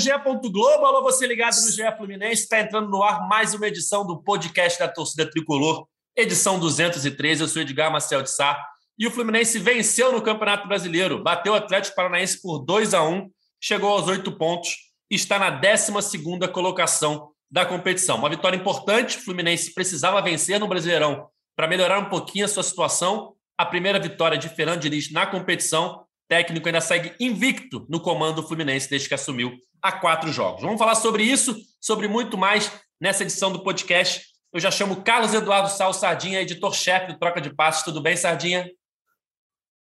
GE. Globo, alô você ligado no GE Fluminense, está entrando no ar mais uma edição do podcast da torcida tricolor, edição 213. Eu sou Edgar Marcel de Sá e o Fluminense venceu no Campeonato Brasileiro, bateu o Atlético Paranaense por 2 a 1 chegou aos oito pontos e está na 12 colocação da competição. Uma vitória importante, o Fluminense precisava vencer no Brasileirão para melhorar um pouquinho a sua situação. A primeira vitória de Fernando Diniz na competição técnico ainda segue invicto no comando do Fluminense desde que assumiu há quatro jogos. Vamos falar sobre isso, sobre muito mais nessa edição do podcast. Eu já chamo Carlos Eduardo Sal Sardinha, editor-chefe do Troca de Passos. Tudo bem, Sardinha?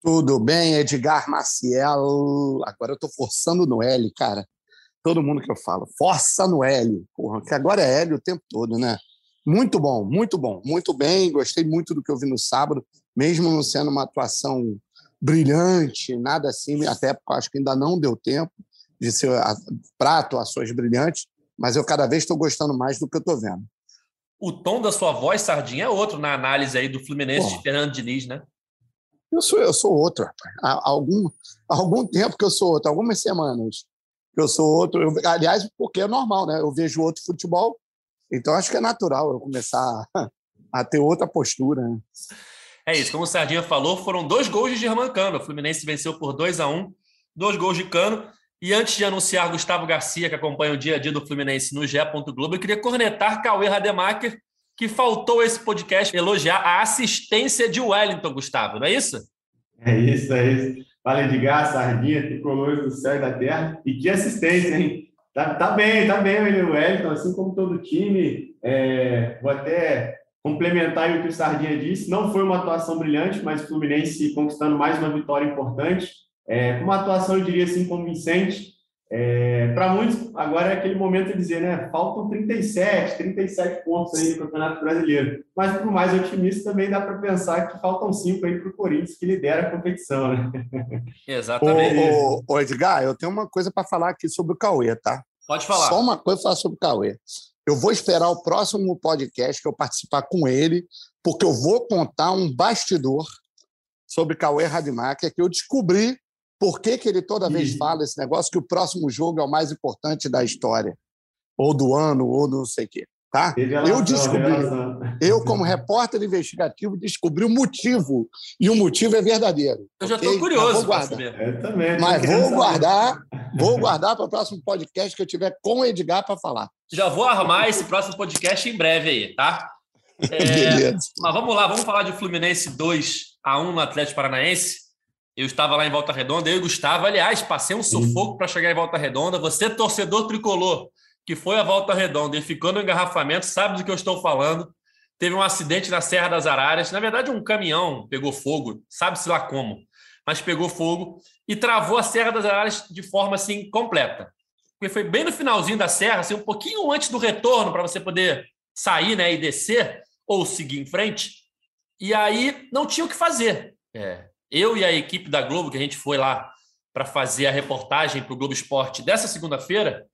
Tudo bem, Edgar Maciel. Agora eu estou forçando no L, cara. Todo mundo que eu falo, força no L. Porra, que agora é L o tempo todo, né? Muito bom, muito bom, muito bem. Gostei muito do que eu vi no sábado, mesmo não sendo uma atuação brilhante, nada assim, até acho que ainda não deu tempo de ser para atuações brilhantes, mas eu cada vez estou gostando mais do que eu estou vendo. O tom da sua voz, Sardinha, é outro na análise aí do Fluminense de Fernando Diniz, né? Eu sou, eu sou outro, rapaz. Há algum, há algum tempo que eu sou outro, algumas semanas que eu sou outro. Eu, aliás, porque é normal, né? Eu vejo outro futebol, então acho que é natural eu começar a, a ter outra postura. Né? É isso, como o Sardinha falou, foram dois gols de Germán Cano. O Fluminense venceu por 2 a 1 um, dois gols de Cano. E antes de anunciar Gustavo Garcia, que acompanha o dia a dia do Fluminense no GE. Globo, eu queria cornetar Cauê Rademacher, que faltou esse podcast elogiar a assistência de Wellington, Gustavo, não é isso? É isso, é isso. Fala Edgar, Sardinha, tricolores do céu e da terra. E que assistência, hein? Tá, tá bem, tá bem o Wellington, assim como todo time. É, vou até complementar o que o Sardinha disse, não foi uma atuação brilhante, mas o Fluminense conquistando mais uma vitória importante, é, uma atuação, eu diria assim, convincente. É, Para muitos, agora é aquele momento de dizer, né? Faltam 37, 37 pontos aí no Campeonato Brasileiro. Mas, por mais otimista, também dá para pensar que faltam cinco aí para o Corinthians, que lidera a competição, né? Exatamente. Ô, ô, ô Edgar, eu tenho uma coisa para falar aqui sobre o Cauê, tá? Pode falar. Só uma coisa para falar sobre o Cauê. Eu vou esperar o próximo podcast que eu participar com ele, porque eu vou contar um bastidor sobre Cauê Rademacher que eu descobri por que, que ele toda vez fala esse negócio que o próximo jogo é o mais importante da história, ou do ano, ou do não sei o quê. Tá? eu descobri, eu como repórter investigativo descobri o motivo e o motivo é verdadeiro. Eu já estou curioso para saber. Eu também. Mas vou guardar, vou guardar para o próximo podcast que eu tiver com o Edgar para falar. Já vou armar esse próximo podcast em breve aí, tá? É, mas vamos lá, vamos falar de Fluminense 2 a 1 no Atlético Paranaense. Eu estava lá em Volta Redonda, eu e Gustavo, aliás, passei um sufoco para chegar em Volta Redonda. Você, torcedor tricolor, que foi a Volta Redonda e ficou no engarrafamento, sabe do que eu estou falando. Teve um acidente na Serra das Araras. Na verdade, um caminhão pegou fogo, sabe-se lá como, mas pegou fogo e travou a Serra das Araras de forma assim completa porque foi bem no finalzinho da serra, assim, um pouquinho antes do retorno para você poder sair né, e descer ou seguir em frente. E aí não tinha o que fazer. É, eu e a equipe da Globo, que a gente foi lá para fazer a reportagem para o Globo Esporte dessa segunda-feira,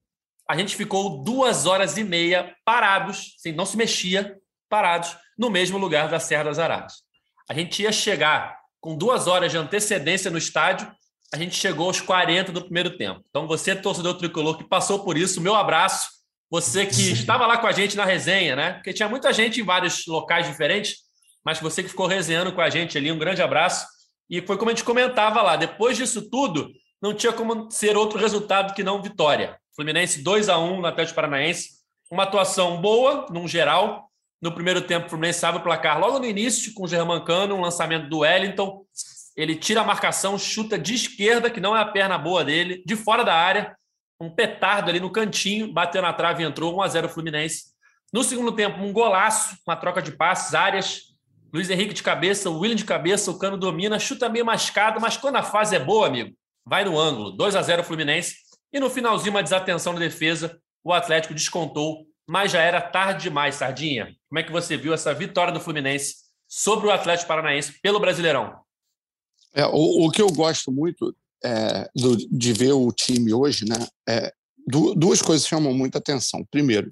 a gente ficou duas horas e meia parados, assim, não se mexia, parados, no mesmo lugar da Serra das Araras. A gente ia chegar com duas horas de antecedência no estádio a gente chegou aos 40 do primeiro tempo. Então, você, torcedor tricolor, que passou por isso, meu abraço. Você que estava lá com a gente na resenha, né? Porque tinha muita gente em vários locais diferentes, mas você que ficou resenhando com a gente ali, um grande abraço. E foi como a gente comentava lá, depois disso tudo, não tinha como ser outro resultado que não vitória. Fluminense 2 a 1 no Atlético Paranaense. Uma atuação boa, num geral. No primeiro tempo, o Fluminense abre o placar logo no início, com o Germancano, um lançamento do Wellington ele tira a marcação, chuta de esquerda, que não é a perna boa dele, de fora da área, um petardo ali no cantinho, bateu na trave e entrou 1 a 0 Fluminense. No segundo tempo, um golaço, uma troca de passes, áreas. Luiz Henrique de cabeça, o William de cabeça, o Cano domina, chuta meio mascado, mas quando a fase é boa, amigo, vai no ângulo. 2 a 0 Fluminense. E no finalzinho, uma desatenção na defesa, o Atlético descontou, mas já era tarde demais, Sardinha. Como é que você viu essa vitória do Fluminense sobre o Atlético Paranaense pelo Brasileirão? É, o, o, que eu gosto muito é, do, de ver o time hoje, né? É, du, duas coisas chamam muita atenção. Primeiro,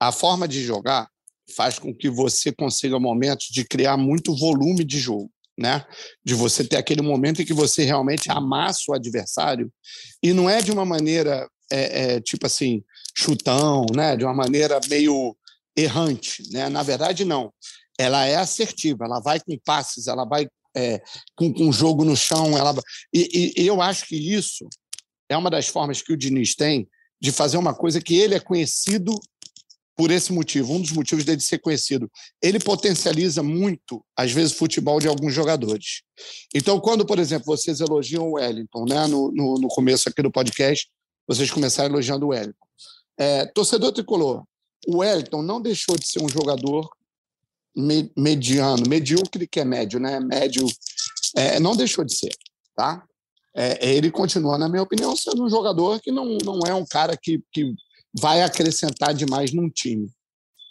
a forma de jogar faz com que você consiga momentos de criar muito volume de jogo, né? De você ter aquele momento em que você realmente amassa o adversário e não é de uma maneira é, é, tipo assim, chutão, né? De uma maneira meio errante, né? Na verdade, não. Ela é assertiva, ela vai com passes, ela vai é, com, com jogo no chão, ela e, e, eu acho que isso é uma das formas que o Diniz tem de fazer uma coisa que ele é conhecido por esse motivo, um dos motivos dele ser conhecido. Ele potencializa muito, às vezes, o futebol de alguns jogadores. Então, quando, por exemplo, vocês elogiam o Wellington, né, no, no, no começo aqui do podcast, vocês começaram elogiando o Wellington. É, torcedor tricolor, o Wellington não deixou de ser um jogador me, mediano, medíocre, que é médio, né? Médio, é, não deixou de ser, tá? É, ele continua, na minha opinião, sendo um jogador que não, não é um cara que, que vai acrescentar demais num time.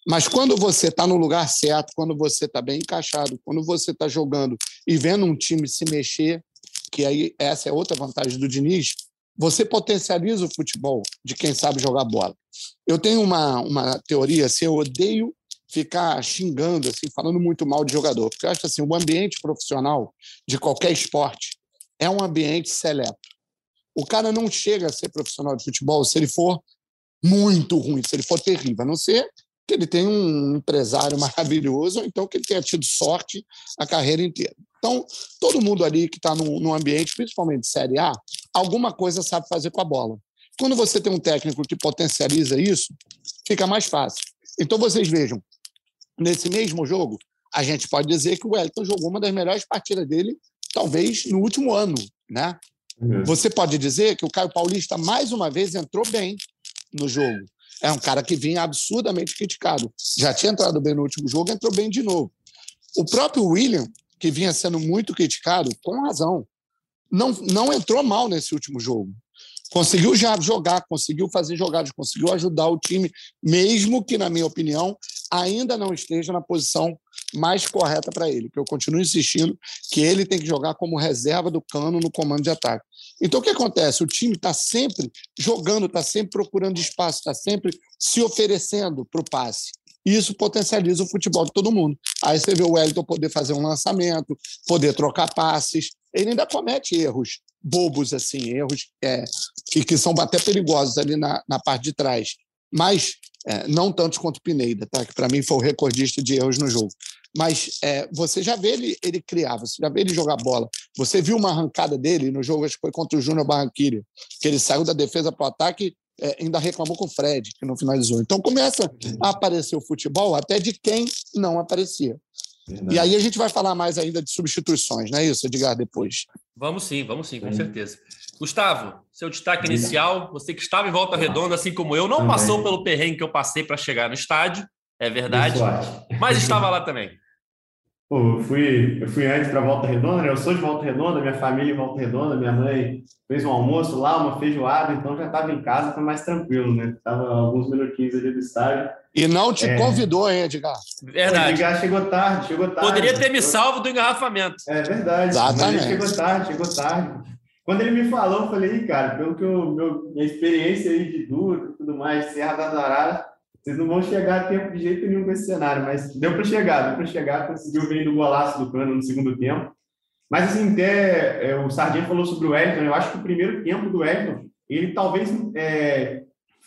Mas quando você está no lugar certo, quando você está bem encaixado, quando você está jogando e vendo um time se mexer, que aí essa é outra vantagem do Diniz, você potencializa o futebol de quem sabe jogar bola. Eu tenho uma, uma teoria, assim, eu odeio ficar xingando, assim, falando muito mal de jogador, porque eu acho assim, o ambiente profissional de qualquer esporte é um ambiente seleto. O cara não chega a ser profissional de futebol se ele for muito ruim, se ele for terrível, a não ser que ele tenha um empresário maravilhoso, ou então que ele tenha tido sorte a carreira inteira. Então, todo mundo ali que está num, ambiente, principalmente de Série A, alguma coisa sabe fazer com a bola. Quando você tem um técnico que potencializa isso, fica mais fácil. Então, vocês vejam, nesse mesmo jogo, a gente pode dizer que o Wellington jogou uma das melhores partidas dele, talvez no último ano. Né? Uhum. Você pode dizer que o Caio Paulista, mais uma vez, entrou bem no jogo. É um cara que vinha absurdamente criticado. Já tinha entrado bem no último jogo, entrou bem de novo. O próprio William, que vinha sendo muito criticado, com razão, não, não entrou mal nesse último jogo. Conseguiu já jogar, conseguiu fazer jogadas, conseguiu ajudar o time, mesmo que, na minha opinião, ainda não esteja na posição mais correta para ele, que eu continuo insistindo que ele tem que jogar como reserva do cano no comando de ataque. Então, o que acontece? O time está sempre jogando, está sempre procurando espaço, está sempre se oferecendo para o passe. E isso potencializa o futebol de todo mundo. Aí você vê o Wellington poder fazer um lançamento, poder trocar passes. Ele ainda comete erros bobos, assim, erros é, que, que são até perigosos ali na, na parte de trás. Mas é, não tantos quanto o Pineda, tá? que para mim foi o recordista de erros no jogo. Mas é, você já vê ele, ele criar, você já vê ele jogar bola. Você viu uma arrancada dele no jogo, acho que foi contra o Júnior Barranquilla, que ele saiu da defesa para o ataque é, ainda reclamou com o Fred, que não finalizou. Então começa a aparecer o futebol até de quem não aparecia. Verdade. E aí a gente vai falar mais ainda de substituições, não é isso, Edgar, depois? Vamos sim, vamos sim, com certeza. Gustavo, seu destaque inicial, você que estava em volta redonda, assim como eu, não também. passou pelo perrengue que eu passei para chegar no estádio, é verdade, mas estava lá também. Pô, eu fui, eu fui antes para Volta Redonda, né? eu sou de Volta Redonda, minha família em Volta Redonda, minha mãe fez um almoço lá, uma feijoada, então já estava em casa, foi mais tranquilo, né? Estava alguns minutinhos ali do estádio. E não te é... convidou, hein, Edgar? Verdade. O Edgar chegou tarde, chegou tarde. Poderia ter me salvo do engarrafamento. É verdade. Exatamente. chegou tarde, chegou tarde. Quando ele me falou, eu falei, cara, pelo que eu, meu, minha experiência aí de duro e tudo mais, Serra das Araras, vocês não vão chegar a tempo de jeito nenhum com esse cenário, mas deu para chegar, deu para chegar, conseguiu vir do golaço do Cano no segundo tempo. Mas, assim, até é, o Sardinha falou sobre o Wellington, eu acho que o primeiro tempo do Wellington, ele talvez é,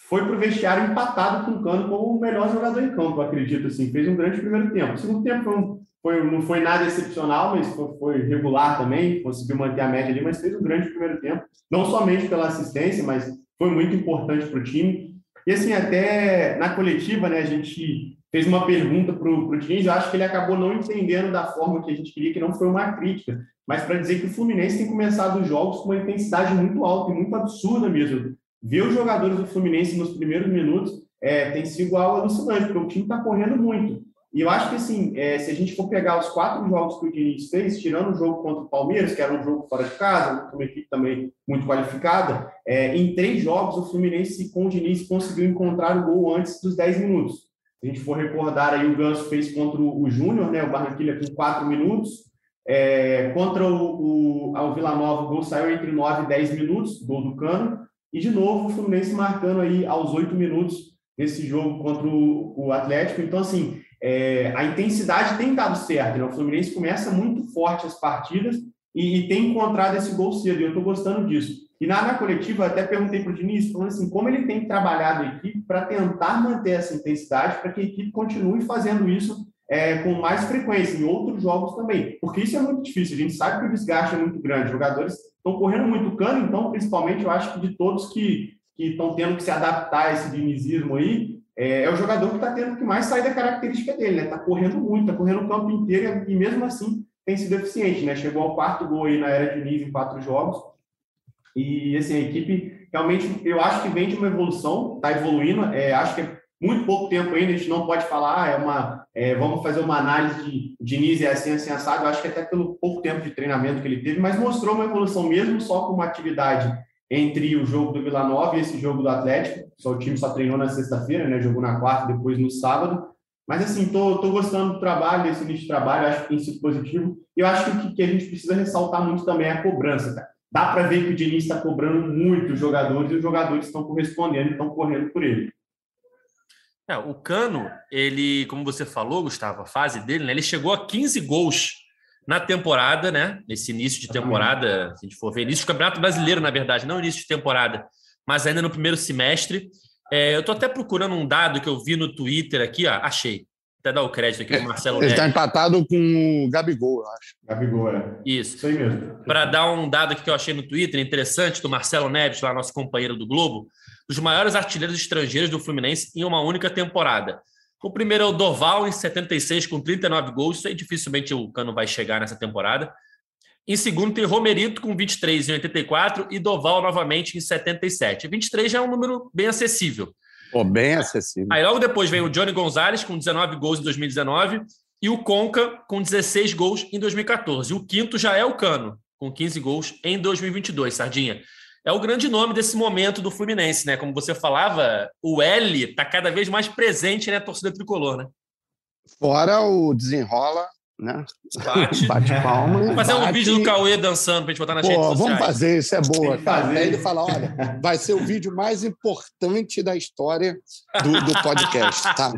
foi para o vestiário empatado com o Cano como o melhor jogador em campo, acredito, assim, fez um grande primeiro tempo. O segundo tempo foi, um, foi não foi nada excepcional, mas foi, foi, regular também, conseguiu manter a média ali, mas fez um grande primeiro tempo, não somente pela assistência, mas foi muito importante para o time. E assim, até na coletiva, né, a gente fez uma pergunta para o Diniz, eu acho que ele acabou não entendendo da forma que a gente queria, que não foi uma crítica, mas para dizer que o Fluminense tem começado os jogos com uma intensidade muito alta e muito absurda mesmo. Ver os jogadores do Fluminense nos primeiros minutos é, tem sido algo alucinante, porque o time está correndo muito. E eu acho que, assim, é, se a gente for pegar os quatro jogos que o Diniz fez, tirando o jogo contra o Palmeiras, que era um jogo fora de casa, uma equipe também muito qualificada, é, em três jogos o Fluminense com o Diniz conseguiu encontrar o gol antes dos 10 minutos. Se a gente for recordar aí, o Ganso fez contra o Júnior, né, o Barranquilla com quatro minutos, é, contra o, o, o Vila Nova, o gol saiu entre 9 e 10 minutos, gol do Cano, e de novo o Fluminense marcando aí aos 8 minutos nesse jogo contra o, o Atlético. Então, assim, é, a intensidade tem dado certo. Né? O Fluminense começa muito forte as partidas e, e tem encontrado esse gol cedo, e eu estou gostando disso. E na, na coletiva, até perguntei para o Diniz, falando assim, como ele tem trabalhado a equipe para tentar manter essa intensidade, para que a equipe continue fazendo isso é, com mais frequência, em outros jogos também. Porque isso é muito difícil, a gente sabe que o desgaste é muito grande, os jogadores estão correndo muito cano, então, principalmente, eu acho que de todos que estão tendo que se adaptar a esse dinizismo aí, é, é o jogador que está tendo que mais sair da característica dele, né? Está correndo muito, está correndo o campo inteiro e mesmo assim tem sido eficiente, né? Chegou ao quarto gol aí na era de nível em quatro jogos. E assim, a equipe realmente eu acho que vem de uma evolução, está evoluindo. É, acho que é muito pouco tempo ainda, a gente não pode falar, é uma, é, vamos fazer uma análise de Diniz e assim, assim, assado. Eu acho que até pelo pouco tempo de treinamento que ele teve, mas mostrou uma evolução mesmo só com uma atividade entre o jogo do Vila Nova e esse jogo do Atlético. Só o time só treinou na sexta-feira, né? Jogou na quarta, depois no sábado. Mas assim, tô, tô gostando do trabalho, desse início de trabalho, acho que tem sido positivo. E eu acho que o que, que a gente precisa ressaltar muito também é a cobrança, cara. Dá para ver que o Diniz está cobrando muito os jogadores e os jogadores estão correspondendo estão correndo por ele. É, o Cano, ele, como você falou, Gustavo, a fase dele, né, ele chegou a 15 gols na temporada, né? Nesse início de temporada, se a gente for ver, início do Campeonato Brasileiro, na verdade, não início de temporada, mas ainda no primeiro semestre. É, eu estou até procurando um dado que eu vi no Twitter aqui, ó, achei. Até dar o crédito aqui para Marcelo Ele está empatado com o Gabigol, eu acho. Gabigol, é. Isso. Isso aí mesmo. Para dar um dado aqui que eu achei no Twitter, interessante, do Marcelo Neves, lá nosso companheiro do Globo, os maiores artilheiros estrangeiros do Fluminense em uma única temporada. O primeiro é o Doval, em 76, com 39 gols. Isso aí dificilmente o Cano vai chegar nessa temporada. Em segundo, tem Romerito, com 23 em 84, e Doval novamente em 77. 23 já é um número bem acessível. Pô, bem acessível. Aí logo depois vem o Johnny Gonzalez, com 19 gols em 2019, e o Conca, com 16 gols em 2014. O quinto já é o Cano, com 15 gols em 2022, Sardinha é o grande nome desse momento do Fluminense, né? Como você falava, o L está cada vez mais presente na torcida tricolor, né? Fora o desenrola, né? Bate, bate palma. Vamos fazer um vídeo do Cauê dançando para gente botar na gente. Vamos fazer, isso é boa, cara. Aí ele fala: olha, vai ser o vídeo mais importante da história do, do podcast, tá?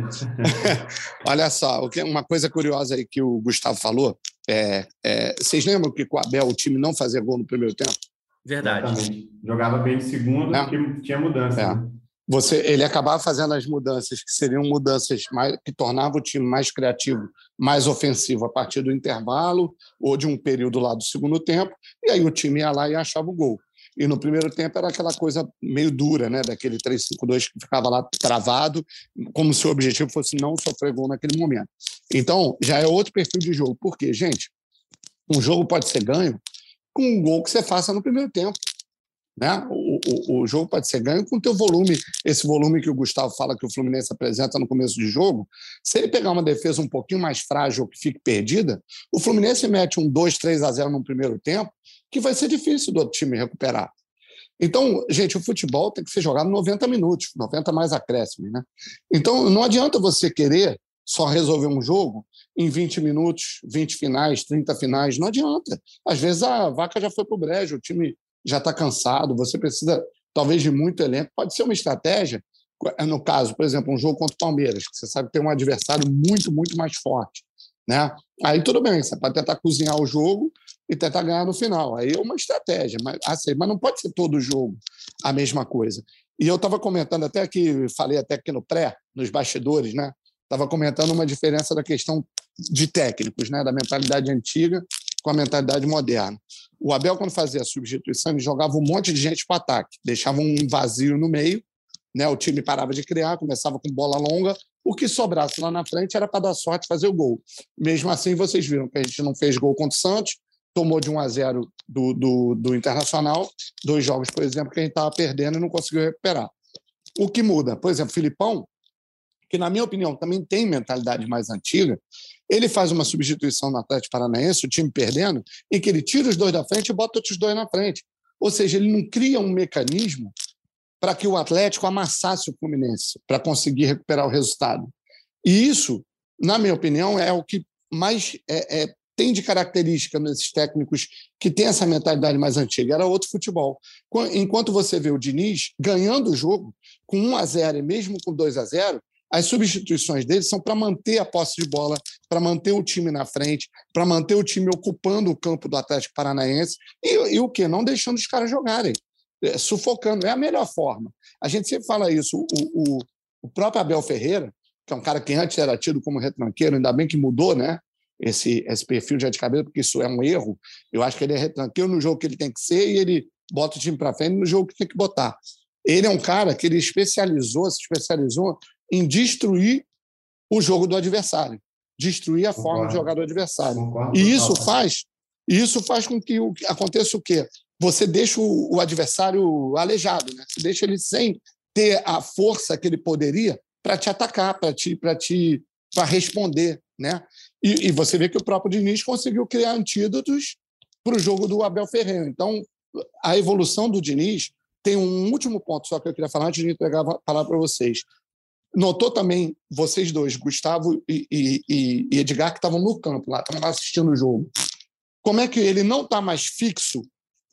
olha só, uma coisa curiosa aí que o Gustavo falou. É, é, vocês lembram que com o Abel o time não fazia gol no primeiro tempo? Verdade. Exatamente. Jogava bem de segundo, é. que tinha mudança. É. Né? Você, ele acabava fazendo as mudanças que seriam mudanças mais, que tornavam o time mais criativo, mais ofensivo a partir do intervalo ou de um período lá do segundo tempo, e aí o time ia lá e achava o gol. E no primeiro tempo era aquela coisa meio dura, né? Daquele 3-5-2 que ficava lá travado, como se o objetivo fosse não sofrer gol naquele momento. Então, já é outro perfil de jogo. Por quê, gente? Um jogo pode ser ganho com um gol que você faça no primeiro tempo. Né? O, o, o, jogo pode ser ganho com o teu volume, esse volume que o Gustavo fala que o Fluminense apresenta no começo de jogo. Se ele pegar uma defesa um pouquinho mais frágil que fique perdida, o Fluminense mete um 2, 3 a 0 no primeiro tempo, que vai ser difícil do outro time recuperar. Então, gente, o futebol tem que ser jogado 90 minutos, 90 mais acréscimo. Né? Então, não adianta você querer só resolver um jogo em 20 minutos, 20 finais, 30 finais. Não adianta. Às vezes a vaca já foi para o brejo, o time já está cansado, você precisa talvez de muito elenco. Pode ser uma estratégia, no caso, por exemplo, um jogo contra o Palmeiras, que você sabe que tem um adversário muito, muito mais forte. Né? Aí tudo bem, você pode tentar cozinhar o jogo e tentar ganhar no final. Aí é uma estratégia, mas, assim, mas não pode ser todo jogo a mesma coisa. E eu estava comentando até aqui, falei até aqui no pré, nos bastidores, né? Estava comentando uma diferença da questão de técnicos, né? da mentalidade antiga com a mentalidade moderna. O Abel, quando fazia a substituição, ele jogava um monte de gente para ataque, deixava um vazio no meio, né? o time parava de criar, começava com bola longa, o que sobrasse lá na frente era para dar sorte fazer o gol. Mesmo assim, vocês viram que a gente não fez gol contra o Santos, tomou de 1 a 0 do, do, do Internacional, dois jogos, por exemplo, que a gente estava perdendo e não conseguiu recuperar. O que muda? Por exemplo, Filipão, que na minha opinião também tem mentalidade mais antiga, ele faz uma substituição no Atlético Paranaense, o time perdendo, em que ele tira os dois da frente e bota outros dois na frente. Ou seja, ele não cria um mecanismo para que o Atlético amassasse o Fluminense, para conseguir recuperar o resultado. E isso, na minha opinião, é o que mais é, é, tem de característica nesses técnicos que têm essa mentalidade mais antiga. Era outro futebol. Enquanto você vê o Diniz ganhando o jogo com 1 a 0 e mesmo com 2 a 0 As substituições dele são para manter a posse de bola, para manter o time na frente, para manter o time ocupando o campo do Atlético Paranaense e, e o que? Não deixando os caras jogarem, é, sufocando. É a melhor forma. A gente sempre fala isso. O, o, o próprio Abel Ferreira, que é um cara que antes era tido como retranqueiro, ainda bem que mudou, né? Esse, esse perfil já de cabeça, porque isso é um erro. Eu acho que ele é retranqueiro no jogo que ele tem que ser e ele bota o time para frente no jogo que tem que botar. Ele é um cara que ele especializou, se especializou em destruir o jogo do adversário, destruir a Concordo. forma de jogar do adversário. Concordo. E isso faz, isso faz com que aconteça o quê? Você deixa o, adversário aleijado, né? Você deixa ele sem ter a força que ele poderia para te atacar, para te, para te, para responder, né? E, e, você vê que o próprio Diniz conseguiu criar antídotos para o jogo do Abel Ferreira. Então, a evolução do Diniz tem um último ponto só que eu queria falar antes de entregar a palavra para vocês. Notou também vocês dois, Gustavo e, e, e Edgar, que estavam no campo lá, estavam assistindo o jogo. Como é que ele não está mais fixo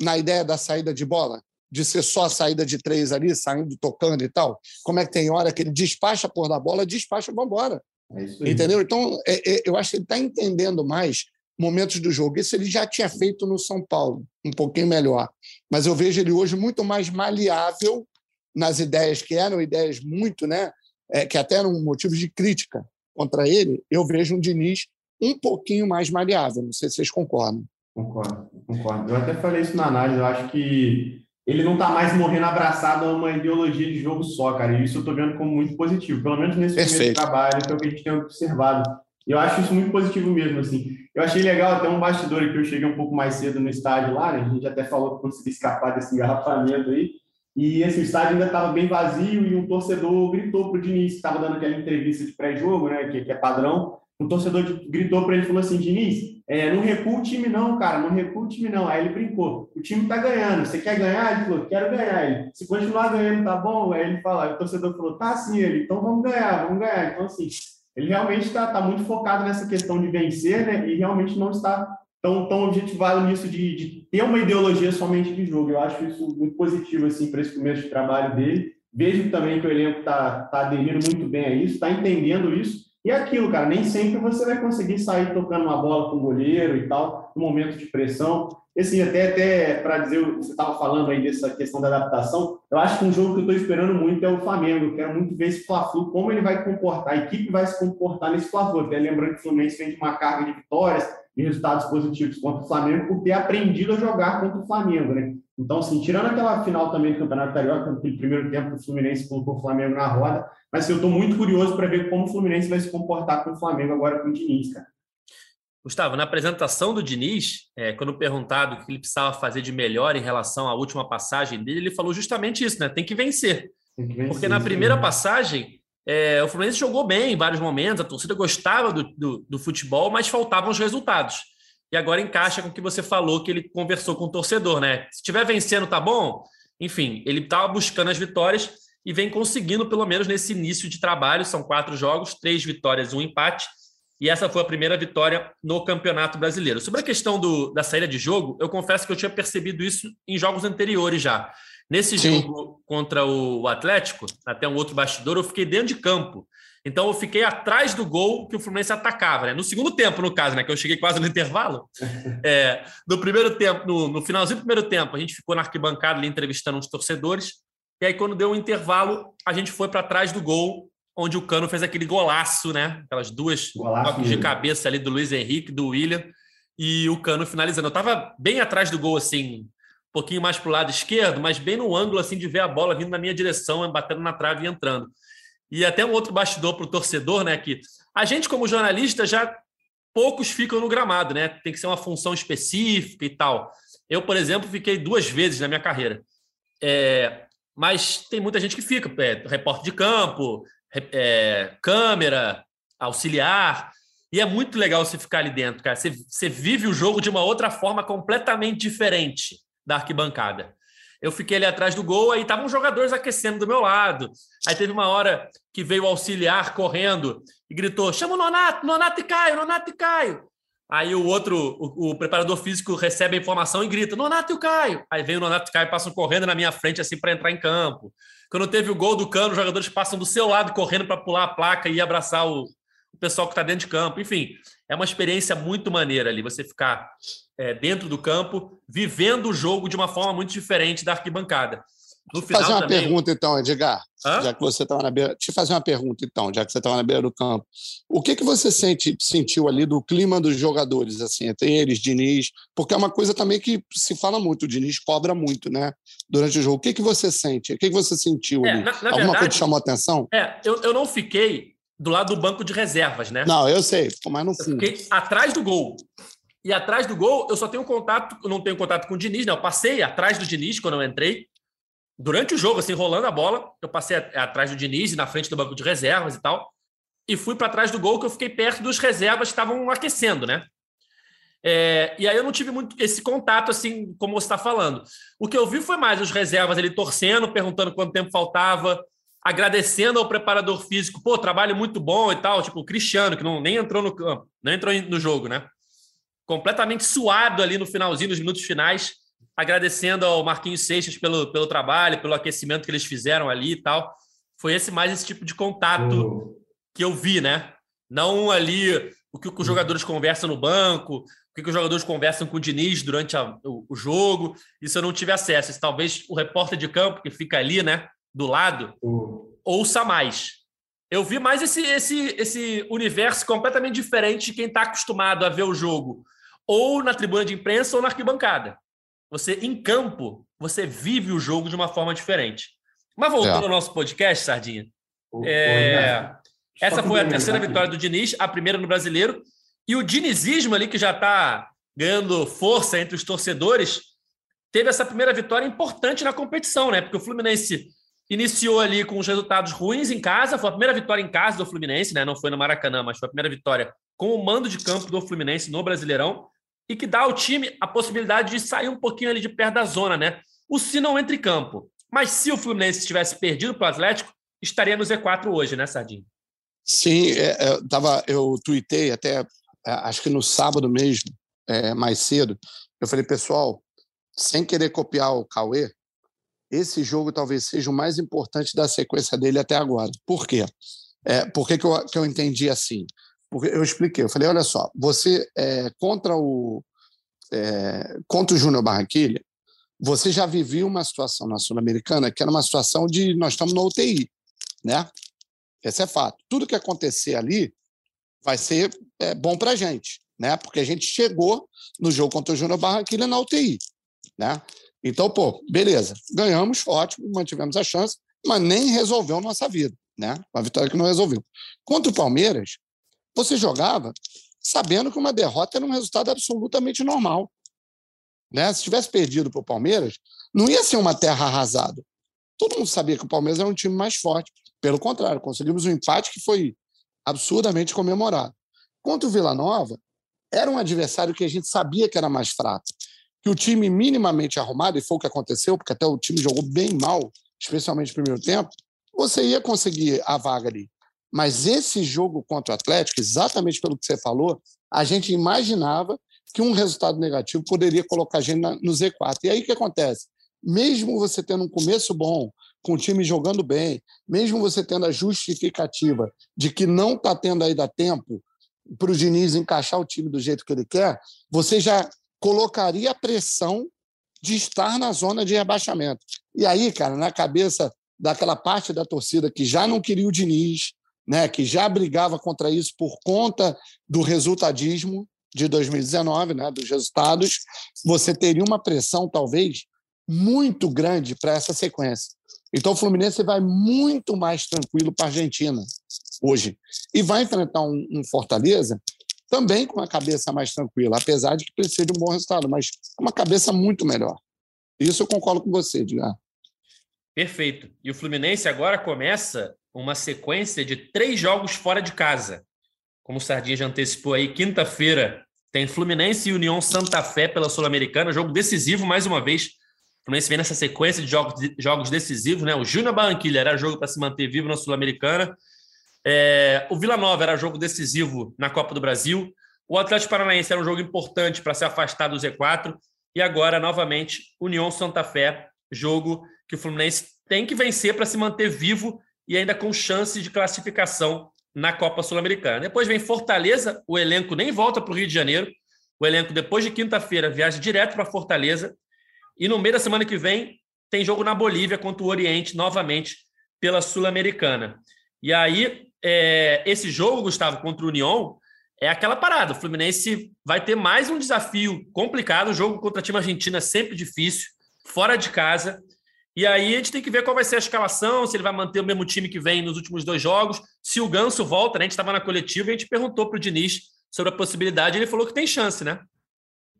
na ideia da saída de bola? De ser só a saída de três ali, saindo, tocando e tal? Como é que tem hora que ele despacha por da bola, despacha, vamos embora. É Entendeu? Então, é, é, eu acho que ele está entendendo mais momentos do jogo. Isso ele já tinha feito no São Paulo, um pouquinho melhor. Mas eu vejo ele hoje muito mais maleável nas ideias que eram ideias muito, né? É, que até eram motivos de crítica contra ele. Eu vejo um Diniz um pouquinho mais maleável. Não sei se vocês concordam. Concordo, concordo. Eu até falei isso na análise. Eu acho que ele não está mais morrendo abraçado a uma ideologia de jogo só, cara. E isso eu estou vendo como muito positivo, pelo menos nesse Perfeito. primeiro trabalho, que é o que a gente tem observado. E eu acho isso muito positivo mesmo, assim. Eu achei legal até um bastidor que eu cheguei um pouco mais cedo no estádio lá, né? A gente até falou que consegui escapar desse engarrafamento aí. E o estádio ainda estava bem vazio e um torcedor gritou para o Diniz, que estava dando aquela entrevista de pré-jogo, né? Que, que, é padrão. Um torcedor gritou para ele e falou assim: Diniz, é, não recua o time, não, cara, não recua o time, não. Aí ele brincou: o time está ganhando, você quer ganhar? Ele falou: quero ganhar. Ele, se continuar ganhando, tá bom? Aí ele falou: o torcedor falou: tá sim, ele, então vamos ganhar, vamos ganhar. Então, assim, ele realmente está tá muito focado nessa questão de vencer, né? E realmente não está tão, tão objetivado nisso de, de ter uma ideologia somente de jogo. Eu acho isso muito positivo, assim, para esse começo de trabalho dele. Vejo também que o elenco está tá aderindo muito bem a isso, está entendendo isso. E é aquilo, cara, nem sempre você vai conseguir sair tocando uma bola com o goleiro e tal, no momento de pressão. Assim, até, até para dizer, você estava falando aí dessa questão da adaptação, eu acho que um jogo que eu estou esperando muito é o Flamengo. Eu quero muito ver esse Fla-Flu, como ele vai comportar, a equipe vai se comportar nesse Fla-Flu. Até lembrando que o Fluminense vem de uma carga de vitórias resultados positivos contra o Flamengo por ter aprendido a jogar contra o Flamengo, né? Então, assim, tirando aquela final também do Campeonato Carioca, aquele primeiro tempo que o Fluminense colocou o Flamengo na roda, mas assim, eu estou muito curioso para ver como o Fluminense vai se comportar com o Flamengo agora com o Diniz, cara. Gustavo, na apresentação do Diniz, é, quando perguntado o que ele precisava fazer de melhor em relação à última passagem dele, ele falou justamente isso, né? Tem que vencer. Tem que vencer Porque na primeira passagem, é, o Fluminense jogou bem em vários momentos, a torcida gostava do, do, do, futebol, mas faltavam os resultados. E agora encaixa com o que você falou, que ele conversou com o torcedor, né? Se estiver vencendo, tá bom? Enfim, ele estava buscando as vitórias e vem conseguindo, pelo menos nesse início de trabalho. São quatro jogos, três vitórias um empate e essa foi a primeira vitória no Campeonato Brasileiro. Sobre a questão do, da saída de jogo, eu confesso que eu tinha percebido isso em jogos anteriores já. Nesse Sim. jogo contra o Atlético, até um outro bastidor, eu fiquei dentro de campo. Então eu fiquei atrás do gol que o Fluminense atacava, né? No segundo tempo, no caso, né? Que eu cheguei quase no intervalo. É, no primeiro tempo, no, no finalzinho do primeiro tempo, a gente ficou na arquibancada ali entrevistando uns torcedores. E aí, quando deu o um intervalo, a gente foi para trás do gol onde o Cano fez aquele golaço, né? Aquelas duas toques de cabeça ali do Luiz Henrique, do William, e o Cano finalizando. Eu estava bem atrás do gol, assim, um pouquinho mais para o lado esquerdo, mas bem no ângulo, assim, de ver a bola vindo na minha direção, batendo na trave e entrando. E até um outro bastidor para o torcedor, né? Que a gente, como jornalista, já poucos ficam no gramado, né? Tem que ser uma função específica e tal. Eu, por exemplo, fiquei duas vezes na minha carreira. É, mas tem muita gente que fica, é, repórter de campo, é, câmera, auxiliar. E é muito legal você ficar ali dentro, cara. Você, você vive o jogo de uma outra forma completamente diferente da arquibancada. Eu fiquei ali atrás do gol, aí estavam jogadores aquecendo do meu lado. Aí teve uma hora que veio o auxiliar correndo e gritou: chama o Nonato, Nonato e Caio, Nonato e Caio. Aí o outro, o, o, preparador físico recebe a informação e grita: Nonato e o Caio. Aí vem o Nonato e o Caio passam correndo na minha frente assim para entrar em campo. Quando teve o gol do Cano, os jogadores passam do seu lado correndo para pular a placa e abraçar o, o pessoal que está dentro de campo. Enfim, é uma experiência muito maneira ali, você ficar é, dentro do campo, vivendo o jogo de uma forma muito diferente da arquibancada. No final, fazer uma também... pergunta, então, Edgar. Hã? Já que você estava na beira. Te fazer uma pergunta, então, já que você estava na beira do campo. O que, que você sente, sentiu ali do clima dos jogadores, assim, entre eles, Diniz? Porque é uma coisa também que se fala muito, o Diniz cobra muito, né? Durante o jogo. O que, que você sente? O que, que você sentiu é, ali? Na, na Alguma verdade, coisa te chamou a atenção? É, eu, eu não fiquei do lado do banco de reservas, né? Não, eu sei, mas no fundo. Fiquei atrás do gol. E atrás do gol, eu só tenho contato, eu não tenho contato com o Diniz, né? Eu passei atrás do Diniz quando eu entrei durante o jogo, assim, rolando a bola, eu passei atrás do Diniz na frente do banco de reservas e tal, e fui para trás do gol que eu fiquei perto dos reservas que estavam aquecendo, né? É, e aí eu não tive muito esse contato, assim, como você está falando. O que eu vi foi mais os reservas ele torcendo, perguntando quanto tempo faltava, agradecendo ao preparador físico, pô, trabalho muito bom e tal, tipo o Cristiano, que não, nem entrou no campo, não entrou no jogo, né? Completamente suado ali no finalzinho, nos minutos finais, agradecendo ao Marquinhos Seixas pelo, pelo trabalho, pelo aquecimento que eles fizeram ali e tal. Foi esse mais esse tipo de contato uhum. que eu vi, né? Não ali o que, os jogadores conversam no banco, o que, os jogadores conversam com o Diniz durante a, o, o, jogo. Isso eu não tive acesso. Isso, talvez o repórter de campo, que fica ali, né, do lado, uhum. ouça mais. Eu vi mais esse, esse, esse universo completamente diferente de quem está acostumado a ver o jogo ou na tribuna de imprensa ou na arquibancada. Você, em campo, você vive o jogo de uma forma diferente. Mas voltando é. ao nosso podcast, Sardinha. é, essa foi a terceira vitória do Diniz, a primeira no brasileiro. E o dinizismo ali, que já está ganhando força entre os torcedores, teve essa primeira vitória importante na competição, né? Porque o Fluminense iniciou ali com os resultados ruins em casa, foi a primeira vitória em casa do Fluminense, né? Não foi no Maracanã, mas foi a primeira vitória com o mando de campo do Fluminense no Brasileirão e que dá ao time a possibilidade de sair um pouquinho ali de perto da zona, né? O se não entra em campo. Mas se o Fluminense tivesse perdido para o Atlético, estaria no Z4 hoje, né, Sardinho? Sim, é, é, eu, tava, eu tuitei até, é, acho que no sábado mesmo, é, mais cedo, eu falei, pessoal, sem querer copiar o Cauê, esse jogo talvez seja o mais importante da sequência dele até agora. Por quê? É, por que, que, eu, que eu entendi assim? Porque eu expliquei, eu falei, olha só, você é, contra o é, contra o Júnior Barranquilha, você já vivia uma situação na Sul-Americana que era uma situação de nós estamos na UTI, né? Esse é fato. Tudo que acontecer ali vai ser é, bom para a gente, né? Porque a gente chegou no jogo contra o Júnior Barranquilha na UTI, né? Então, pô, beleza, ganhamos, ótimo, mantivemos a chance, mas nem resolveu nossa vida, né? Uma vitória que não resolveu. Contra o Palmeiras, você jogava sabendo que uma derrota era um resultado absolutamente normal. Né? Se tivesse perdido para o Palmeiras, não ia ser uma terra arrasada. Todo mundo sabia que o Palmeiras era um time mais forte. Pelo contrário, conseguimos um empate que foi absurdamente comemorado. Contra o Vila Nova, era um adversário que a gente sabia que era mais fraco. Que o time minimamente arrumado, e foi o que aconteceu, porque até o time jogou bem mal, especialmente no primeiro tempo, você ia conseguir a vaga ali. Mas esse jogo contra o Atlético, exatamente pelo que você falou, a gente imaginava que um resultado negativo poderia colocar a gente no Z4. E aí o que acontece? Mesmo você tendo um começo bom, com o time jogando bem, mesmo você tendo a justificativa de que não está tendo ainda tempo para o Diniz encaixar o time do jeito que ele quer, você já colocaria a pressão de estar na zona de rebaixamento. E aí, cara, na cabeça daquela parte da torcida que já não queria o Diniz, né, que já brigava contra isso por conta do resultadismo de 2019, né, dos resultados, você teria uma pressão, talvez, muito grande para essa sequência. Então, o Fluminense vai muito mais tranquilo para a Argentina hoje. E vai enfrentar um, um, Fortaleza também com a cabeça mais tranquila, apesar de que precisa de um bom resultado, mas uma cabeça muito melhor. Isso eu concordo com você, Edgar. Perfeito. E o Fluminense agora começa uma sequência de três jogos fora de casa. Como o Sardinha já antecipou aí, quinta-feira tem Fluminense e União Santa Fé pela Sul-Americana, jogo decisivo mais uma vez. O Fluminense vem nessa sequência de jogos, de jogos decisivos, né? O Júnior Barranquilla era jogo para se manter vivo na Sul-Americana. É, o Vila Nova era jogo decisivo na Copa do Brasil. O Atlético Paranaense era um jogo importante para se afastar do Z4 e agora, novamente, União Santa Fé, jogo que o Fluminense tem que vencer para se manter vivo e ainda com chance de classificação na Copa Sul-Americana. Depois vem Fortaleza, o elenco nem volta para o Rio de Janeiro. O elenco, depois de quinta-feira, viaja direto para Fortaleza. E no meio da semana que vem, tem jogo na Bolívia contra o Oriente, novamente pela Sul-Americana. E aí, é, esse jogo, Gustavo, contra o União, é aquela parada. O Fluminense vai ter mais um desafio complicado. O jogo contra a time argentino é sempre difícil, fora de casa. E aí a gente tem que ver qual vai ser a escalação, se ele vai manter o mesmo time que vem nos últimos dois jogos, se o Ganso volta, né? A gente estava na coletiva e a gente perguntou para o Diniz sobre a possibilidade, ele falou que tem chance, né?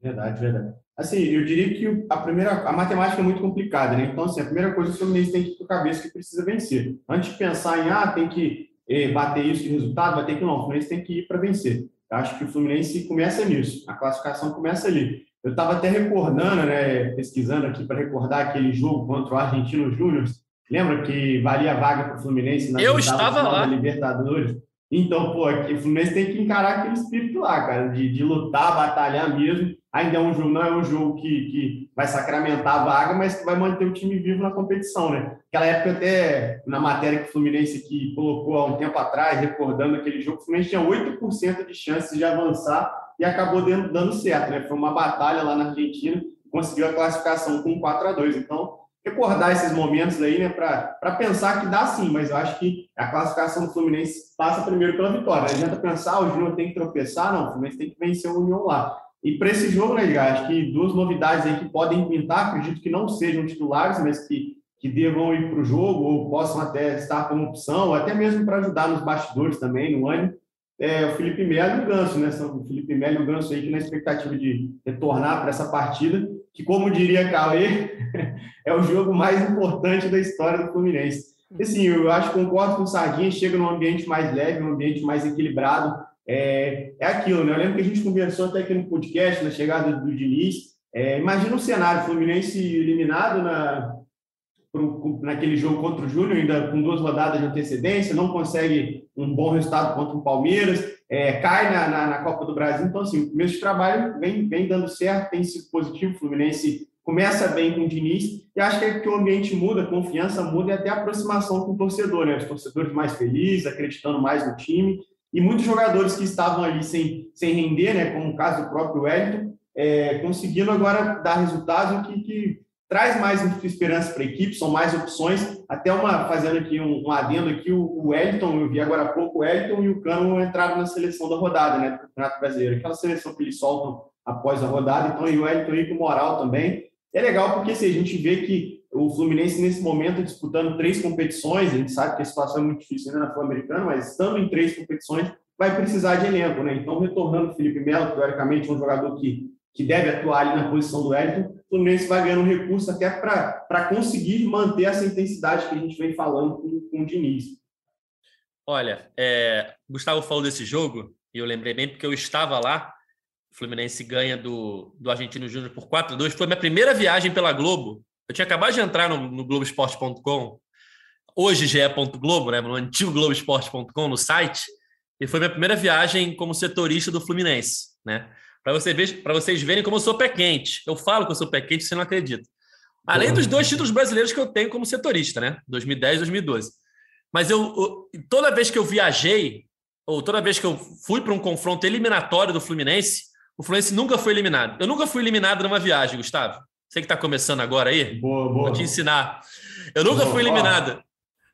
Verdade, verdade. Assim, eu diria que a primeira, a matemática é muito complicada, né? Então, assim, a primeira coisa que o Fluminense tem que a cabeça que precisa vencer. Antes de pensar em, ah, tem que bater isso de resultado, vai ter que não. O Fluminense tem que ir para vencer. Eu acho que o Fluminense começa nisso. A classificação começa ali. Eu estava até recordando, né, pesquisando aqui para recordar aquele jogo contra o Argentino Júnior. Lembra que valia a vaga para o Fluminense na Eu estava lá. Libertadores? Então, pô, aqui, o Fluminense tem que encarar aquele espírito lá, cara, de, de lutar, batalhar mesmo. Ainda é um jogo, não é um jogo que, que vai sacramentar a vaga, mas que vai manter o time vivo na competição, né? Aquela época, até na matéria que o Fluminense aqui colocou há um tempo atrás, recordando aquele jogo, o Fluminense tinha 8% de chances de avançar e acabou dando certo, né? Foi uma batalha lá na Argentina, conseguiu a classificação com 4 a 2 Então, recordar esses momentos aí, né, para pensar que dá sim, mas eu acho que a classificação do Fluminense passa primeiro pela vitória. Não adianta pensar, ah, o Júnior tem que tropeçar, não, o Fluminense tem que vencer o União lá. E para esse jogo, né, Edgar, acho que duas novidades aí que podem pintar, acredito que não sejam titulares, mas que, que devam ir para o jogo ou possam até estar como opção, até mesmo para ajudar nos bastidores também, no ânimo é, o Felipe Melo e o Ganso, né? São o Felipe Melo e o Ganso aí que na expectativa de retornar para essa partida, que como diria Cauê, é o jogo mais importante da história do Fluminense. Assim, eu acho concordo com o Sardinha, chega num ambiente mais leve, num ambiente mais equilibrado. É, é aquilo, né? Eu lembro que a gente conversou até aqui no podcast, na chegada do, Diniz. É, imagina um cenário, Fluminense eliminado na, naquele jogo contra o Júnior, ainda com duas rodadas de antecedência, não consegue um bom resultado contra o Palmeiras, é, cai na, na, na, Copa do Brasil. Então, assim, o começo de trabalho vem, vem dando certo, tem sido positivo. O Fluminense começa bem com o Diniz, e acho que, é que o ambiente muda, a confiança muda e até a aproximação com o torcedor, né? Os torcedores mais felizes, acreditando mais no time, e muitos jogadores que estavam ali sem, sem render, né? Como o caso do próprio Wellington, é, conseguindo agora dar resultados que, que traz mais esperança para a equipe, são mais opções. Até uma, fazendo aqui um, um adendo aqui, o, o Wellington, eu vi agora há pouco, o Wellington e o Cano entraram na seleção da rodada, né, do Campeonato Brasileiro. Aquela seleção que eles soltam após a rodada, então e o Wellington aí com moral também. É legal porque se assim, a gente vê que o Fluminense, nesse momento, disputando três competições, a gente sabe que a situação é muito difícil ainda na Sul-Americana, mas estando em três competições, vai precisar de elenco, né? Então, retornando o Felipe Melo, teoricamente, um jogador que, que deve atuar ali na posição do Wellington, Fluminense vai ganhando recurso até para conseguir manter essa intensidade que a gente vem falando com, com o Diniz. Olha, é, Gustavo falou desse jogo, e eu lembrei bem porque eu estava lá. O Fluminense ganha do, do Argentino Júnior por 4 a 2 Foi minha primeira viagem pela Globo. Eu tinha acabado de entrar no, no Globoesporte.com, hoje já é ponto Globo, né? No antigo Globoesporte.com, no site. E foi minha primeira viagem como setorista do Fluminense, né? para você ver, para vocês verem como eu sou pé quente. Eu falo que eu sou pé quente, você não acredita. Além dos dois títulos brasileiros que eu tenho como setorista, né? 2010 e 2012. Mas eu, eu, toda vez que eu viajei, ou toda vez que eu fui para um confronto eliminatório do Fluminense, o Fluminense nunca foi eliminado. Eu nunca fui eliminado numa viagem, Gustavo. Você que está começando agora aí, boa, boa. vou te ensinar. Eu nunca boa, fui eliminado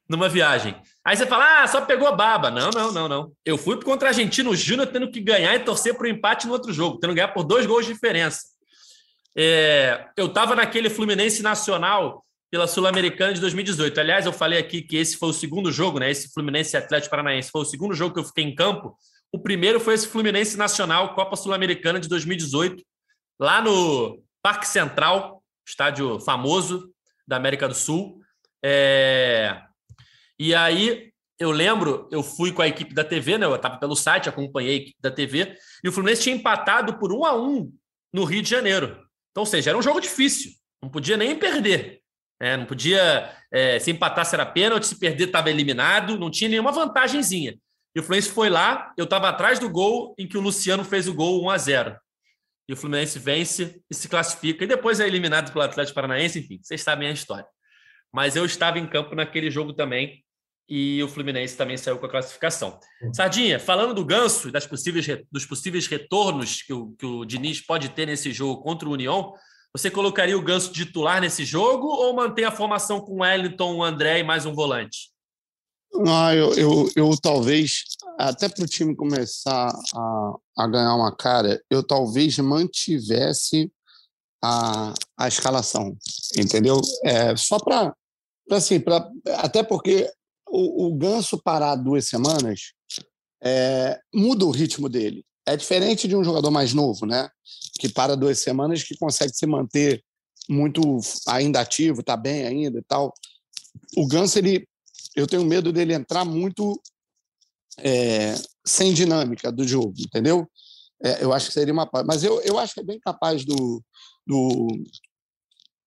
numa viagem. Aí você fala, ah, só pegou baba. Não, não, não, não. Eu fui contra o Argentino Júnior tendo que ganhar e torcer para o empate no outro jogo, tendo que ganhar por dois gols de diferença. É, eu estava naquele Fluminense Nacional pela Sul-Americana de 2018. Aliás, eu falei aqui que esse foi o segundo jogo, né? Esse Fluminense Atlético Paranaense foi o segundo jogo que eu fiquei em campo. O primeiro foi esse Fluminense Nacional Copa Sul-Americana de 2018, lá no Parque Central, estádio famoso da América do Sul. É, e aí eu lembro, eu fui com a equipe da TV, né? Eu estava pelo site, acompanhei a equipe da TV, e o Fluminense tinha empatado por um a um no Rio de Janeiro. Então, ou seja, era um jogo difícil, não podia nem perder. Né? Não podia, é, se empatasse era pênalti, se perder estava eliminado, não tinha nenhuma vantagemzinha. E o Fluminense foi lá, eu estava atrás do gol em que o Luciano fez o gol 1 a 0 E o Fluminense vence e se classifica. E depois é eliminado pelo Atlético Paranaense, enfim, vocês sabem a história. Mas eu estava em campo naquele jogo também e o Fluminense também saiu com a classificação. Sardinha, falando do Ganso e das possíveis, dos possíveis retornos que o, que o Diniz pode ter nesse jogo contra o União, você colocaria o Ganso titular nesse jogo ou mantém a formação com o Wellington, o André e mais um volante? Ah, eu, eu, eu talvez, até para o time começar a, a ganhar uma cara, eu talvez mantivesse a, a escalação, entendeu? É, só para, assim, até porque o, o Ganso parar duas semanas é, muda o ritmo dele. É diferente de um jogador mais novo, né? Que para duas semanas, que consegue se manter muito ainda ativo, tá bem ainda e tal. O Ganso, ele, eu tenho medo dele entrar muito é, sem dinâmica do jogo, entendeu? É, eu acho que seria uma. Mas eu, eu acho que é bem capaz do, do,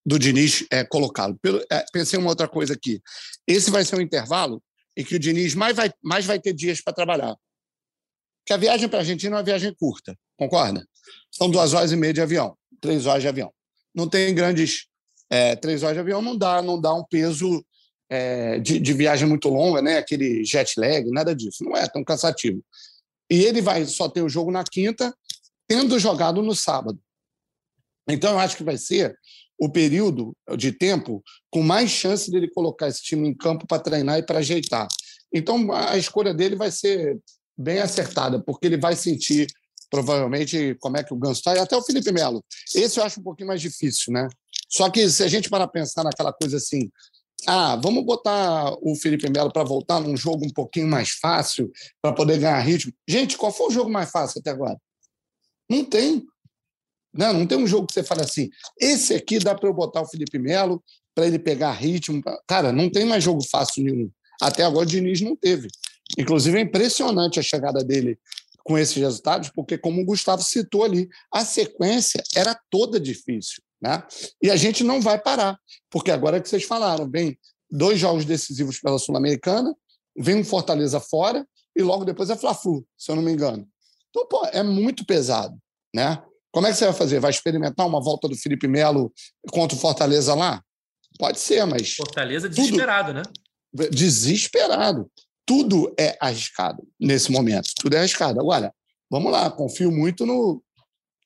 do Diniz é, colocá-lo. É, pensei uma outra coisa aqui. Esse vai ser um intervalo em que o Diniz mais vai, mais vai ter dias para trabalhar. Porque a viagem para a Argentina é uma viagem curta, concorda? São duas horas e meia de avião, três horas de avião. Não tem grandes. É, três horas de avião não dá, não dá um peso é, de, de, viagem muito longa, né? aquele jet lag, nada disso. Não é tão cansativo. E ele vai só ter o jogo na quinta, tendo jogado no sábado. Então, eu acho que vai ser o período de tempo com mais chance dele colocar esse time em campo para treinar e para ajeitar. Então, a escolha dele vai ser bem acertada, porque ele vai sentir provavelmente como é que o Ganso está, e até o Felipe Melo. Esse eu acho um pouquinho mais difícil, né? Só que se a gente para pensar naquela coisa assim, ah, vamos botar o Felipe Melo para voltar num jogo um pouquinho mais fácil, para poder ganhar ritmo. Gente, qual foi o jogo mais fácil até agora? Não tem. Não, não tem um jogo que você fala assim, esse aqui dá para eu botar o Felipe Melo para ele pegar ritmo. Cara, não tem mais jogo fácil nenhum. Até agora o Diniz não teve. Inclusive é impressionante a chegada dele com esses resultados, porque como o Gustavo citou ali, a sequência era toda difícil, né? E a gente não vai parar, porque agora é que vocês falaram, vem dois jogos decisivos pela Sul-Americana, vem um Fortaleza fora e logo depois é Fla-Flu, se eu não me engano. Então, pô, é muito pesado, né? Como é que você vai fazer? Vai experimentar uma volta do Felipe Melo contra o Fortaleza lá? Pode ser, mas. Fortaleza desesperado, tudo... né? Desesperado. Tudo é arriscado nesse momento. Tudo é arriscado. Agora, vamos lá, confio muito no,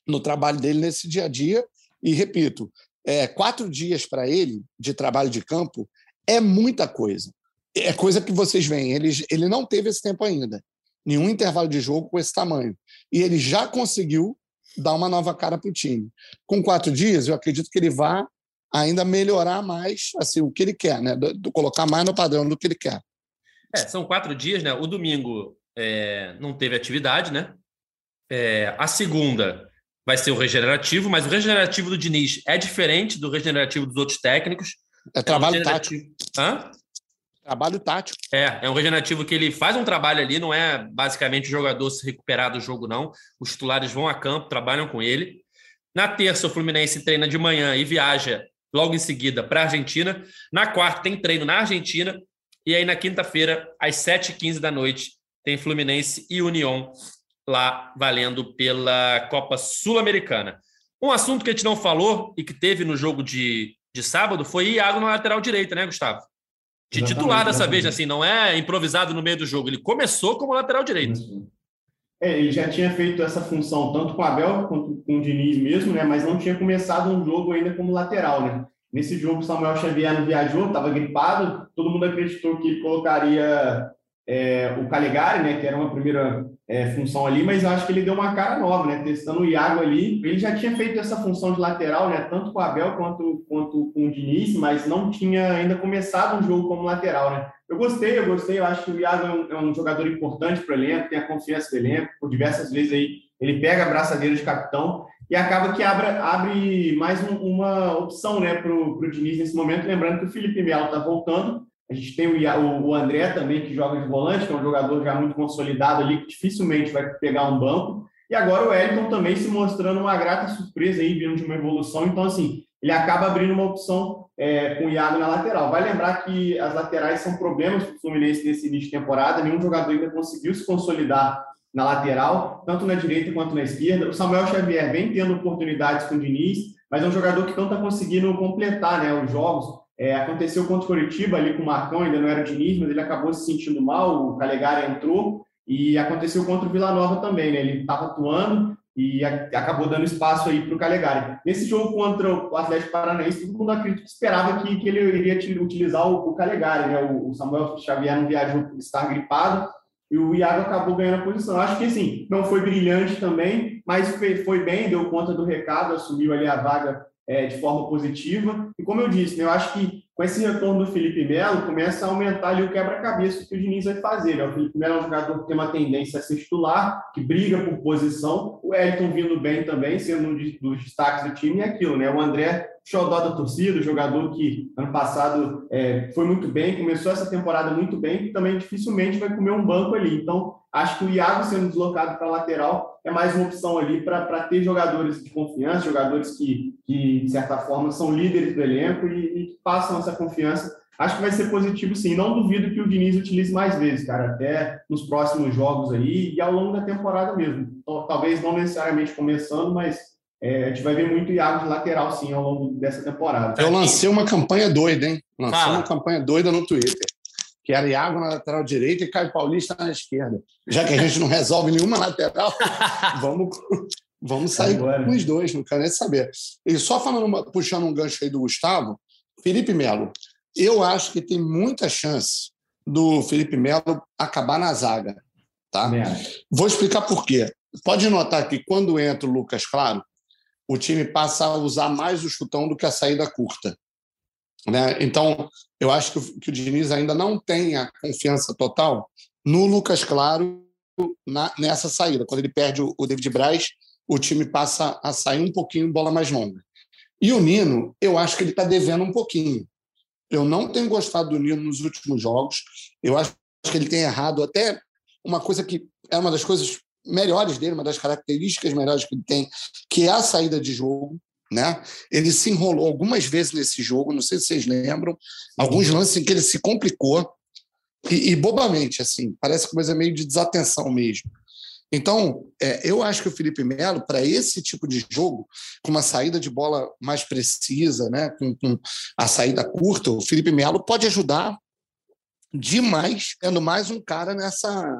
no trabalho dele nesse dia a dia. E repito, é, quatro dias para ele de trabalho de campo é muita coisa. É coisa que vocês veem. Ele, ele não teve esse tempo ainda. Nenhum intervalo de jogo com esse tamanho. E ele já conseguiu dar uma nova cara para o time. Com quatro dias, eu acredito que ele vá ainda melhorar mais assim, o que ele quer, né? Do, do colocar mais no padrão do que ele quer. É, são quatro dias, né? O domingo é, não teve atividade, né? É, a segunda vai ser o regenerativo, mas o regenerativo do Diniz é diferente do regenerativo dos outros técnicos. É trabalho é um tático. Hã? Trabalho tático. É, é um regenerativo que ele faz um trabalho ali, não é basicamente o jogador se recuperar do jogo, não. Os titulares vão a campo, trabalham com ele. Na terça, o Fluminense treina de manhã e viaja logo em seguida para a Argentina. Na quarta, tem treino na Argentina. E aí, na quinta-feira, às 7h15 da noite, tem Fluminense e União lá valendo pela Copa Sul-Americana. Um assunto que a gente não falou e que teve no jogo de, de sábado foi Iago na lateral direita, né, Gustavo? De exatamente, titular dessa exatamente. vez, assim, não é improvisado no meio do jogo. Ele começou como lateral direito. É, ele já tinha feito essa função tanto com o Abel quanto com o Diniz mesmo, né? Mas não tinha começado um jogo ainda como lateral, né? Nesse jogo, Samuel Xavier não viajou, estava gripado. Todo mundo acreditou que ele colocaria é, o Calegari, né? Que era uma primeira é, função ali, mas eu acho que ele deu uma cara nova, né? Testando o Iago ali. Ele já tinha feito essa função de lateral, né? Tanto com o Abel quanto, quanto com o Diniz, mas não tinha ainda começado um jogo como lateral, né? Eu gostei, eu gostei. Eu acho que o Iago é um, é um jogador importante para o elenco, tem a confiança do elenco. Por diversas vezes aí ele pega a braçadeira de capitão e acaba que abre, abre mais um, uma opção, né, para o Diniz nesse momento. Lembrando que o Felipe Melo está voltando a gente tem o, André também, que joga de volante, que é um jogador já muito consolidado ali, que dificilmente vai pegar um banco. E agora o Elton também se mostrando uma grata surpresa aí, vindo de uma evolução. Então, assim, ele acaba abrindo uma opção é, com o Iago na lateral. Vai lembrar que as laterais são problemas para o Fluminense nesse início de temporada, nenhum jogador ainda conseguiu se consolidar na lateral, tanto na direita quanto na esquerda. O Samuel Xavier vem tendo oportunidades com o Diniz, mas é um jogador que não está conseguindo completar né, os jogos. É, aconteceu contra o Curitiba ali com o Marcão, ainda não era o Diniz, mas ele acabou se sentindo mal, o Calegari entrou, e aconteceu contra o Vila Nova também, né? Ele estava atuando e acabou dando espaço aí para o Calegari. Nesse jogo contra o Atlético Paranaense, todo mundo acredito que esperava que, que ele iria utilizar o, o Calegari, né? O, Samuel Xavier não viajou por estar gripado, e o Iago acabou ganhando a posição. Acho que, assim, não foi brilhante também, mas foi, foi bem, deu conta do recado, assumiu ali a vaga é, de forma positiva. E como eu disse, né, eu acho que com esse retorno do Felipe Melo, começa a aumentar ali o quebra-cabeça que o Diniz vai fazer. Né? O Felipe Melo é um jogador que tem uma tendência a ser titular, que briga por posição. O Elton vindo bem também, sendo um dos destaques do time, e aquilo, né? O André xodó da torcida, jogador que ano passado é, foi muito bem, começou essa temporada muito bem, e também dificilmente vai comer um banco ali. Então, acho que o Iago sendo deslocado para lateral é mais uma opção ali para ter jogadores de confiança, jogadores que, que, de certa forma, são líderes do elenco e, e que passam essa confiança. Acho que vai ser positivo sim. Não duvido que o Diniz utilize mais vezes, cara, até nos próximos jogos aí e ao longo da temporada mesmo. Talvez não necessariamente começando, mas é, a gente vai ver muito Iago de lateral, sim, ao longo dessa temporada. Eu lancei uma campanha doida, hein? Lancei Fala. uma campanha doida no Twitter. Que era Iago na lateral direita e Caio Paulista na esquerda. Já que a gente não resolve nenhuma lateral, vamos, vamos sair Agora. com os dois, não quero nem saber. E só falando, puxando um gancho aí do Gustavo, Felipe Melo. Eu acho que tem muita chance do Felipe Melo acabar na zaga. Tá? Vou explicar por quê. Pode notar que quando entra o Lucas Claro, o time passa a usar mais o chutão do que a saída curta. Né? Então, eu acho que o, que o Diniz ainda não tem a confiança total no Lucas Claro na, nessa saída. Quando ele perde o, o David Braz, o time passa a sair um pouquinho bola mais longa. E o Nino, eu acho que ele está devendo um pouquinho. Eu não tenho gostado do Nino nos últimos jogos. Eu acho que ele tem errado até uma coisa que é uma das coisas melhores dele, uma das características melhores que ele tem, que é a saída de jogo. Né? Ele se enrolou algumas vezes nesse jogo, não sei se vocês lembram, alguns lances em que ele se complicou e, e bobamente, assim, parece coisa meio de desatenção mesmo. Então, é, eu acho que o Felipe Melo, para esse tipo de jogo, com uma saída de bola mais precisa, né, com, com a saída curta, o Felipe Melo pode ajudar demais, tendo mais um cara nessa,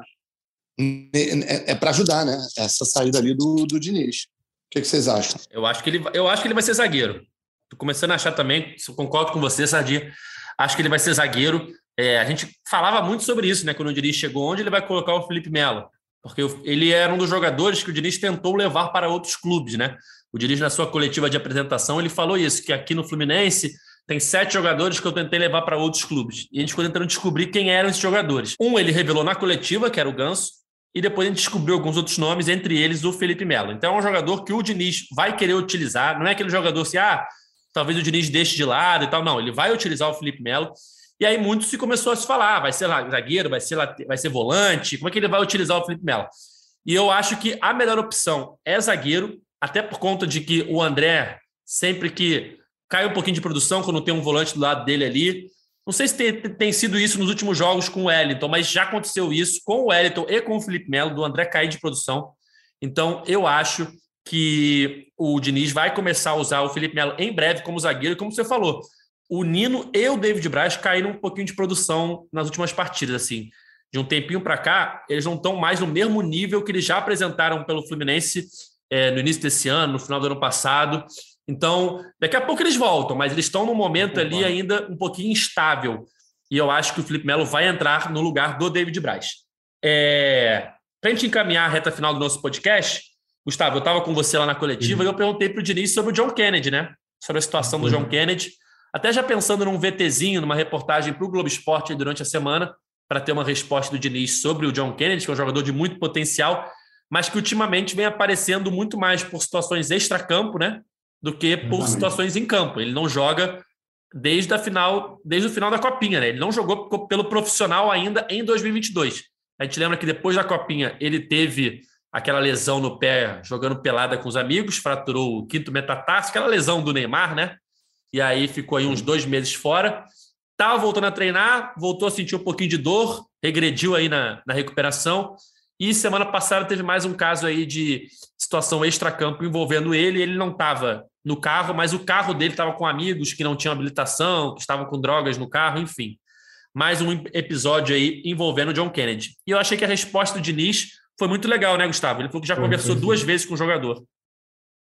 é, é para ajudar, né? Essa saída ali do, do Diniz. O que, que, vocês acham? Eu acho que ele, eu acho que ele vai ser zagueiro. Tô começando a achar também, concordo com você, Sardinha. Acho que ele vai ser zagueiro. É, a gente falava muito sobre isso, né? Quando o Diniz chegou, onde ele vai colocar o Felipe Melo? Porque ele era um dos jogadores que o Diniz tentou levar para outros clubes, né? O Diniz, na sua coletiva de apresentação, ele falou isso, que aqui no Fluminense tem sete jogadores que eu tentei levar para outros clubes. E a gente ficou tentando descobrir quem eram esses jogadores. Um ele revelou na coletiva, que era o Ganso e depois a gente descobriu alguns outros nomes, entre eles o Felipe Melo. Então é um jogador que o Diniz vai querer utilizar, não é aquele jogador assim, ah, talvez o Diniz deixe de lado e tal, não, ele vai utilizar o Felipe Melo. E aí muito se começou a se falar, vai ser zagueiro, vai ser, vai ser volante, como é que ele vai utilizar o Felipe Melo? E eu acho que a melhor opção é zagueiro, até por conta de que o André, sempre que cai um pouquinho de produção, quando tem um volante do lado dele ali, não sei se tem, tem, sido isso nos últimos jogos com o Wellington, mas já aconteceu isso com o Wellington e com o Felipe Melo, do André cair de produção. Então, eu acho que o Diniz vai começar a usar o Felipe Melo em breve como zagueiro, como você falou. O Nino e o David Braz caíram um pouquinho de produção nas últimas partidas, assim. De um tempinho para cá, eles não estão mais no mesmo nível que eles já apresentaram pelo Fluminense é, no início desse ano, no final do ano passado. Então, daqui a pouco eles voltam, mas eles estão num momento ali ainda um pouquinho instável. E eu acho que o Felipe Melo vai entrar no lugar do David Braz. É... Para a gente encaminhar a reta final do nosso podcast, Gustavo, eu estava com você lá na coletiva uhum. e eu perguntei para o Diniz sobre o John Kennedy, né? Sobre a situação do John uhum. Kennedy. Até já pensando num VTzinho, numa reportagem para o Globo Esporte durante a semana, para ter uma resposta do Diniz sobre o John Kennedy, que é um jogador de muito potencial, mas que ultimamente vem aparecendo muito mais por situações extra-campo, né? Do que por Exatamente. situações em campo. Ele não joga desde a final, desde o final da Copinha, né? Ele não jogou pelo profissional ainda em 2022. A gente lembra que depois da Copinha ele teve aquela lesão no pé jogando pelada com os amigos, fraturou o quinto metatarso, aquela lesão do Neymar, né? e aí ficou aí uns dois meses fora. Estava voltando a treinar, voltou a sentir um pouquinho de dor, regrediu aí na, na recuperação. E semana passada teve mais um caso aí de situação extracampo envolvendo ele. Ele não estava no carro, mas o carro dele estava com amigos que não tinham habilitação, que estavam com drogas no carro, enfim. Mais um episódio aí envolvendo o John Kennedy. E eu achei que a resposta do Diniz foi muito legal, né, Gustavo? Ele falou que já foi, conversou foi, duas vezes com o jogador.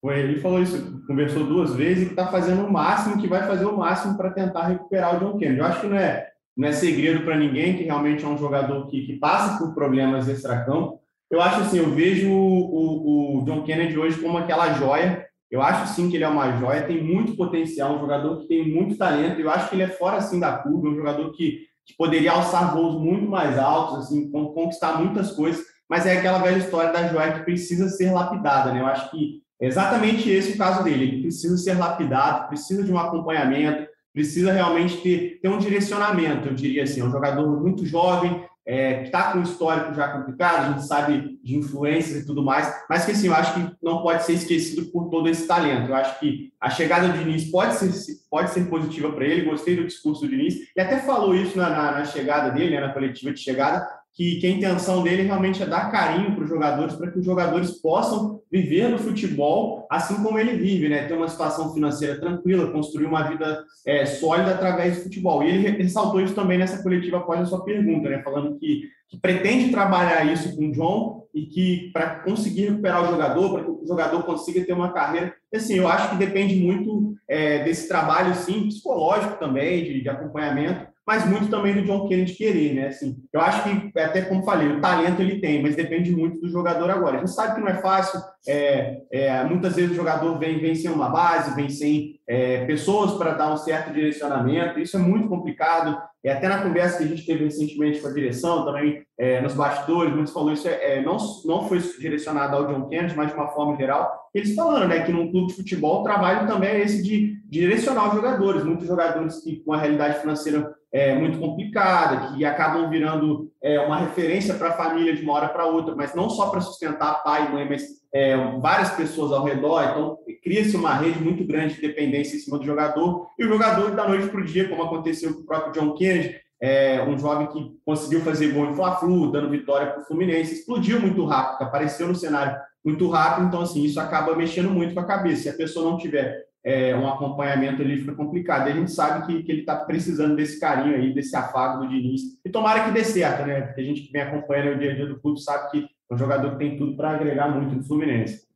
Foi, ele falou isso, conversou duas vezes e está fazendo o máximo, que vai fazer o máximo para tentar recuperar o John Kennedy. Eu acho que não é, não é segredo para ninguém que realmente é um jogador que, que passa por problemas extracampo. Eu acho assim, eu vejo o, o, o John Kennedy hoje como aquela joia. Eu acho sim que ele é uma joia, tem muito potencial, um jogador que tem muito talento. Eu acho que ele é fora assim da curva, um jogador que, que poderia alçar voos muito mais altos, assim, conquistar muitas coisas. Mas é aquela velha história da joia que precisa ser lapidada, né? Eu acho que exatamente esse o caso dele. Ele precisa ser lapidado, precisa de um acompanhamento, precisa realmente ter, ter um direcionamento, eu diria assim. É um jogador muito jovem, é, que está com um histórico já complicado, a gente sabe de influências e tudo mais, mas que assim, eu acho que não pode ser esquecido por todo esse talento. Eu acho que a chegada do Diniz pode ser, pode ser positiva para ele, gostei do discurso do Diniz, e até falou isso na, na, na chegada dele, né, na coletiva de chegada, que, que a intenção dele realmente é dar carinho para os jogadores, para que os jogadores possam viver no futebol assim como ele vive, né? Ter uma situação financeira tranquila, construir uma vida é, sólida através do futebol. E ele ressaltou isso também nessa coletiva após a sua pergunta, né? Falando que, que pretende trabalhar isso com o John e que para conseguir recuperar o jogador, para que o jogador consiga ter uma carreira. Assim, eu acho que depende muito é, desse trabalho, sim, psicológico também, de, de acompanhamento, mas muito também do John Kennedy querer, né? Assim, eu acho que, até como falei, o talento ele tem, mas depende muito do jogador agora. A gente sabe que não é fácil, é, é, muitas vezes o jogador vem, vem sem uma base, vem sem é, pessoas para dar um certo direcionamento, isso é muito complicado. E até na conversa que a gente teve recentemente com a direção, também é, nos bastidores, muitos falou isso, é, é, não, não foi direcionado ao John Kennedy, mas de uma forma geral. Eles falando né, que num clube de futebol o trabalho também é esse de direcionar os jogadores. Muitos jogadores que com a realidade financeira é, muito complicada, que acabam virando é, uma referência para a família de uma hora para outra, mas não só para sustentar pai e mãe, mas é, várias pessoas ao redor. Então, cria-se uma rede muito grande de dependência em cima do jogador. E o jogador, da noite para o dia, como aconteceu com o próprio John Kennedy, é, um jovem que conseguiu fazer gol em Fla-Flu, dando vitória para o Fluminense, explodiu muito rápido, apareceu no cenário muito rápido, então assim, isso acaba mexendo muito com a cabeça. Se a pessoa não tiver é, um acompanhamento ali fica complicado. E a gente sabe que, que ele está precisando desse carinho aí, desse afago do Diniz. E tomara que dê certo, né? Porque a gente que vem acompanhando o dia a dia do clube sabe que é um jogador que tem tudo para agregar muito no Fluminense.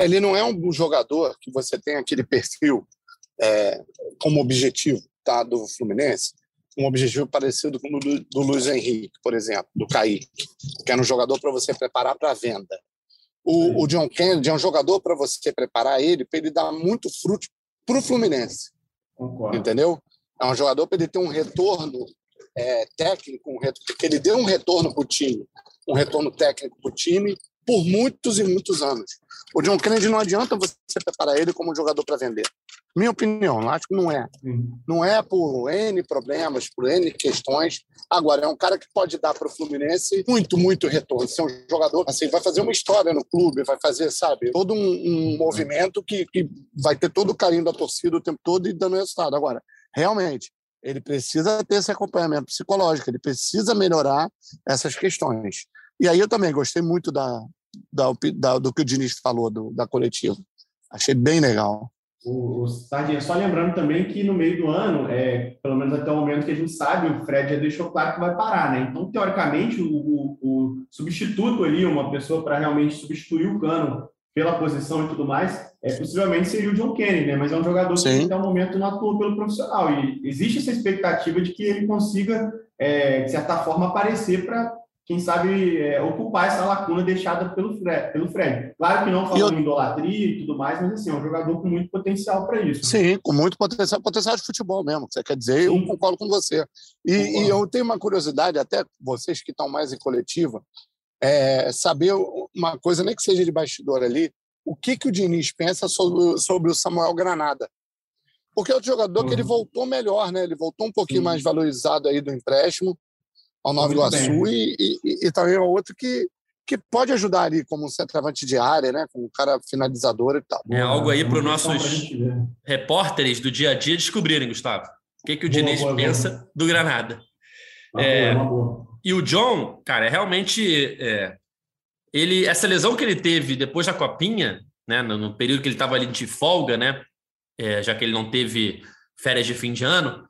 Ele não é um jogador que você tem aquele perfil é, como objetivo tá, do Fluminense, um objetivo parecido com o do, do Luiz Henrique, por exemplo, do Kaique, que era um jogador para você preparar para a venda. O, o, John Kennedy é um jogador para você preparar ele, para ele dar muito fruto para o Fluminense. Concordo. Entendeu? É um jogador para ele ter um retorno é, técnico, um retorno, que ele dê um retorno para o time, um retorno técnico para o time por muitos e muitos anos. O John Kennedy não adianta você preparar ele como um jogador para vender. Minha opinião, acho que não é. Não é por N problemas, por N questões. Agora, é um cara que pode dar para o Fluminense muito, muito retorno. Ser um jogador, assim, vai fazer uma história no clube, vai fazer, sabe, todo um, um movimento que, que vai ter todo o carinho da torcida o tempo todo e dando resultado. Agora, realmente, ele precisa ter esse acompanhamento psicológico, ele precisa melhorar essas questões. E aí eu também gostei muito da, da, da do que o Diniz falou do, da coletiva. Achei bem legal. O, o Sardinha, só lembrando também que no meio do ano, é, pelo menos até o momento que a gente sabe, o Fred já deixou claro que vai parar, né? Então, teoricamente, o, o, o substituto ali, uma pessoa para realmente substituir o Cano pela posição e tudo mais, é, possivelmente seria o John Kennedy, né? Mas é um jogador Sim. que até o momento não atua pelo profissional. E existe essa expectativa de que ele consiga, é, de certa forma, aparecer para quem sabe, é, ocupar essa lacuna deixada pelo Fred, pelo Fred. Claro que não falando eu... em idolatria e tudo mais, mas assim, é um jogador com muito potencial para isso. Sim, com muito potencial, potencial de futebol mesmo. Você quer dizer, Sim. eu concordo com você. E, e, eu tenho uma curiosidade, até vocês que estão mais em coletiva, é, saber uma coisa, nem que seja de bastidor ali, o que, que o Diniz pensa sobre, sobre o Samuel Granada. Porque é outro jogador uhum. que ele uhum. voltou melhor, né? Ele voltou um pouquinho Sim. mais valorizado aí do empréstimo ao Nova Iguaçu e, e, e, também é outro que que pode ajudar ali como um centroavante de área, né? Como um cara finalizador e tal. É algo aí para os nossos repórteres do dia a dia descobrirem, Gustavo. O que, que o boa, Diniz boa, pensa boa. do Granada. Uma é, boa, e o John, cara, é realmente é, ele essa lesão que ele teve depois da copinha, né, no, no período que ele estava ali de folga, né, é, já que ele não teve férias de fim de ano,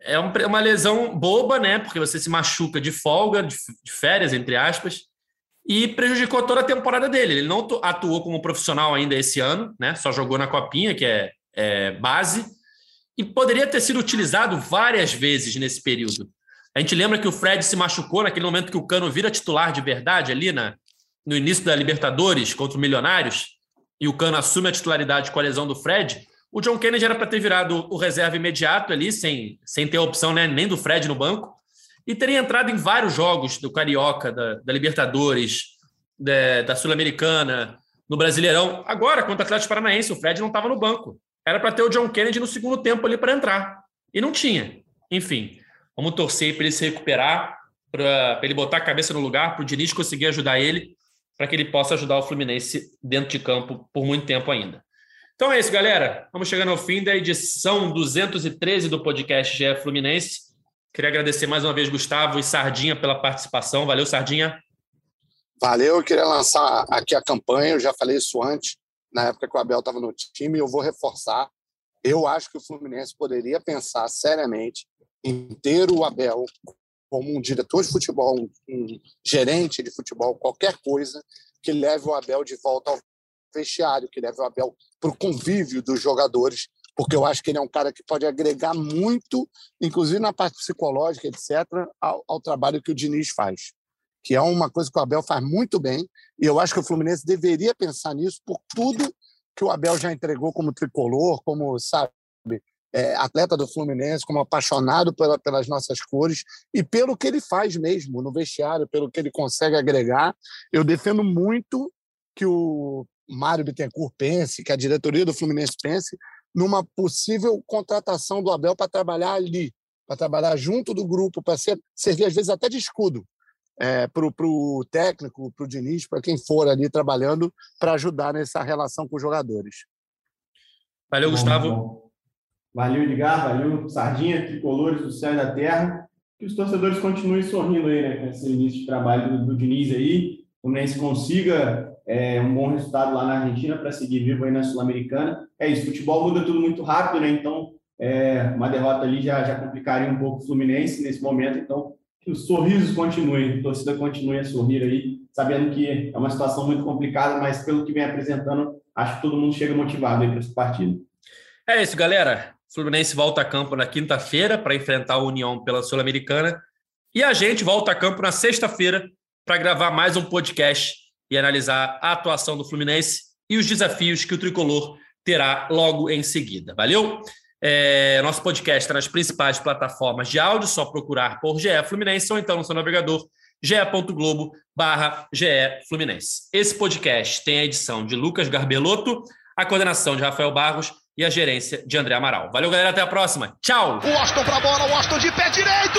é uma lesão boba, né, porque você se machuca de folga, de, férias entre aspas, e prejudicou toda a temporada dele. Ele não atuou como profissional ainda esse ano, né? Só jogou na copinha, que é, é base, e poderia ter sido utilizado várias vezes nesse período. A gente lembra que o Fred se machucou naquele momento que o Cano vira titular de verdade ali na, no início da Libertadores contra o Milionários, e o Cano assume a titularidade com a lesão do Fred. O John Kennedy era para ter virado o reserva imediato ali, sem, sem ter a opção né, nem do Fred no banco, e teria entrado em vários jogos do Carioca, da, da Libertadores, da, da Sul-Americana, no Brasileirão. Agora, contra o Atlético Paranaense, o Fred não estava no banco. Era para ter o John Kennedy no segundo tempo ali para entrar. E não tinha. Enfim, vamos torcer para ele se recuperar, para ele botar a cabeça no lugar, para o Diniz conseguir ajudar ele, para que ele possa ajudar o Fluminense dentro de campo por muito tempo ainda. Então é isso, galera. Vamos chegando ao fim da edição 213 do podcast GE Fluminense. Queria agradecer mais uma vez Gustavo e Sardinha pela participação. Valeu, Sardinha. Valeu, eu queria lançar aqui a campanha, eu já falei isso antes na época que o Abel estava no time, eu vou reforçar. Eu acho que o Fluminense poderia pensar seriamente em ter o Abel como um diretor de futebol, um, gerente de futebol, qualquer coisa que leve o Abel de volta ao vestiário, que leve o Abel para o convívio dos jogadores, porque eu acho que ele é um cara que pode agregar muito, inclusive na parte psicológica, etc., ao, ao trabalho que o Diniz faz que é uma coisa que o Abel faz muito bem, e eu acho que o Fluminense deveria pensar nisso por tudo que o Abel já entregou como tricolor, como, sabe, é, atleta do Fluminense, como apaixonado pela, pelas nossas cores e pelo que ele faz mesmo no vestiário, pelo que ele consegue agregar. Eu defendo muito que o Mário Bittencourt pense, que a diretoria do Fluminense pense numa possível contratação do Abel para trabalhar ali, para trabalhar junto do grupo, para servir às vezes até de escudo é, para o técnico, para o Diniz, para quem for ali trabalhando, para ajudar nessa relação com os jogadores. Valeu, Gustavo. Valeu, Edgar. Valeu, Sardinha, Tricolores do Céu e da Terra. Que os torcedores continuem sorrindo aí, né, com esse início de trabalho do, do Diniz aí. O Fluminense consiga é, um bom resultado lá na Argentina para seguir vivo aí na Sul-Americana. É isso, futebol muda tudo muito rápido, né? Então, é, uma derrota ali já, já complicaria um pouco o Fluminense nesse momento. Então, que os sorrisos continuem, a torcida continue a sorrir aí, sabendo que é uma situação muito complicada, mas pelo que vem apresentando, acho que todo mundo chega motivado aí para esse partido. É isso, galera. Fluminense volta a campo na quinta-feira para enfrentar o União pela Sul-Americana. E a gente volta a campo na sexta-feira para gravar mais um podcast e analisar a atuação do Fluminense e os desafios que o tricolor terá logo em seguida. Valeu? É, nosso podcast está nas principais plataformas de áudio, só procurar por GE Fluminense ou então no seu navegador ge.globo barra GE Fluminense. Esse podcast tem a edição de Lucas Garbelotto, a coordenação de Rafael Barros e a gerência de André Amaral. Valeu, galera, até a próxima. Tchau! O Austin para a bola, o Austin de pé direito!